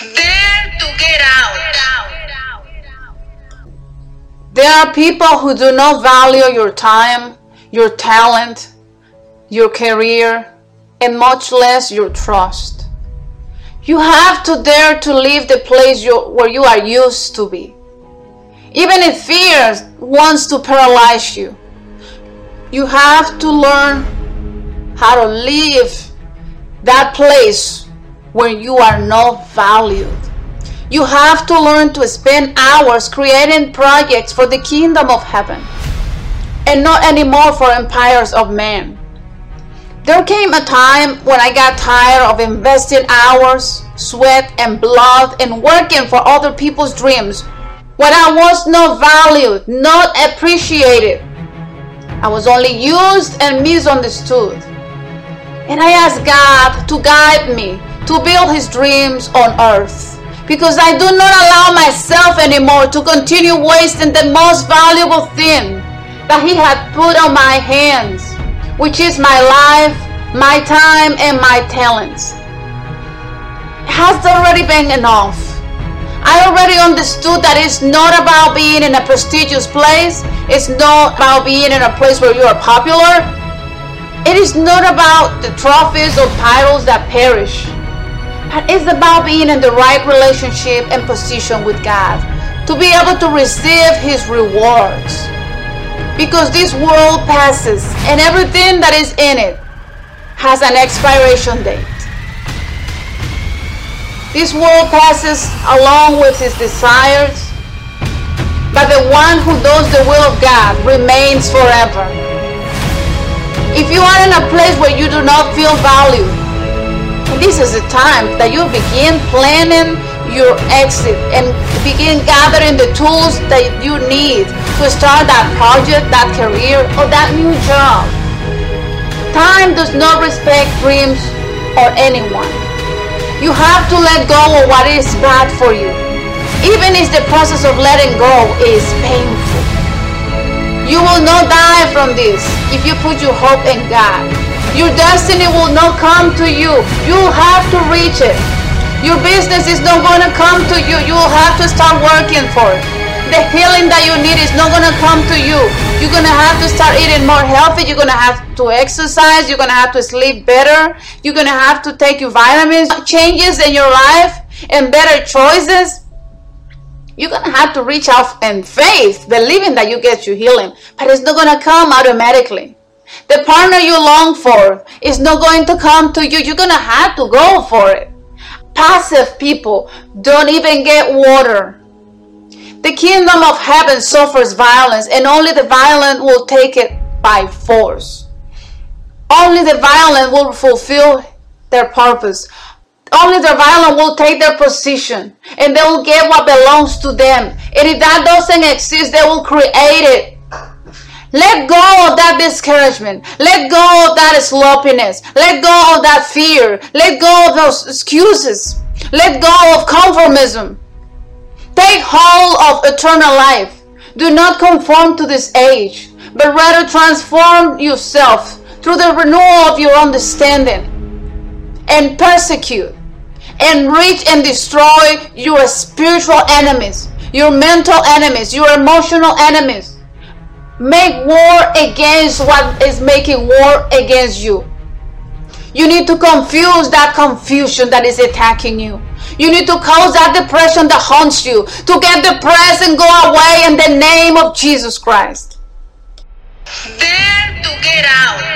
Dare to get out. There are people who do not value your time, your talent, your career, and much less your trust. You have to dare to leave the place you, where you are used to be. Even if fear wants to paralyze you, you have to learn how to leave that place where you are not valued. You have to learn to spend hours creating projects for the kingdom of heaven and not anymore for empires of men. There came a time when I got tired of investing hours, sweat, and blood in working for other people's dreams when I was not valued, not appreciated. I was only used and misunderstood. And I asked God to guide me to build His dreams on earth. Because I do not allow myself anymore to continue wasting the most valuable thing that He had put on my hands, which is my life, my time, and my talents. It has already been enough. I already understood that it's not about being in a prestigious place, it's not about being in a place where you are popular. It is not about the trophies or titles that perish, but it's about being in the right relationship and position with God to be able to receive His rewards. Because this world passes and everything that is in it has an expiration date. This world passes along with its desires, but the one who does the will of God remains forever. If you are in a place where you do not feel valued, this is the time that you begin planning your exit and begin gathering the tools that you need to start that project, that career, or that new job. Time does not respect dreams or anyone. You have to let go of what is bad for you, even if the process of letting go is painful. You will not die from this if you put your hope in God. Your destiny will not come to you. You have to reach it. Your business is not going to come to you. You will have to start working for it. The healing that you need is not going to come to you. You're going to have to start eating more healthy. You're going to have to exercise. You're going to have to sleep better. You're going to have to take your vitamins. Changes in your life and better choices. You're going to have to reach out in faith, believing that you get your healing. But it's not going to come automatically. The partner you long for is not going to come to you. You're going to have to go for it. Passive people don't even get water. The kingdom of heaven suffers violence, and only the violent will take it by force. Only the violent will fulfill their purpose. Only the violent will take their position and they will get what belongs to them. And if that doesn't exist, they will create it. Let go of that discouragement. Let go of that sloppiness. Let go of that fear. Let go of those excuses. Let go of conformism. Take hold of eternal life. Do not conform to this age, but rather transform yourself through the renewal of your understanding and persecute, and reach and destroy your spiritual enemies, your mental enemies, your emotional enemies. Make war against what is making war against you. You need to confuse that confusion that is attacking you. You need to cause that depression that haunts you to get depressed and go away in the name of Jesus Christ. Dare to get out.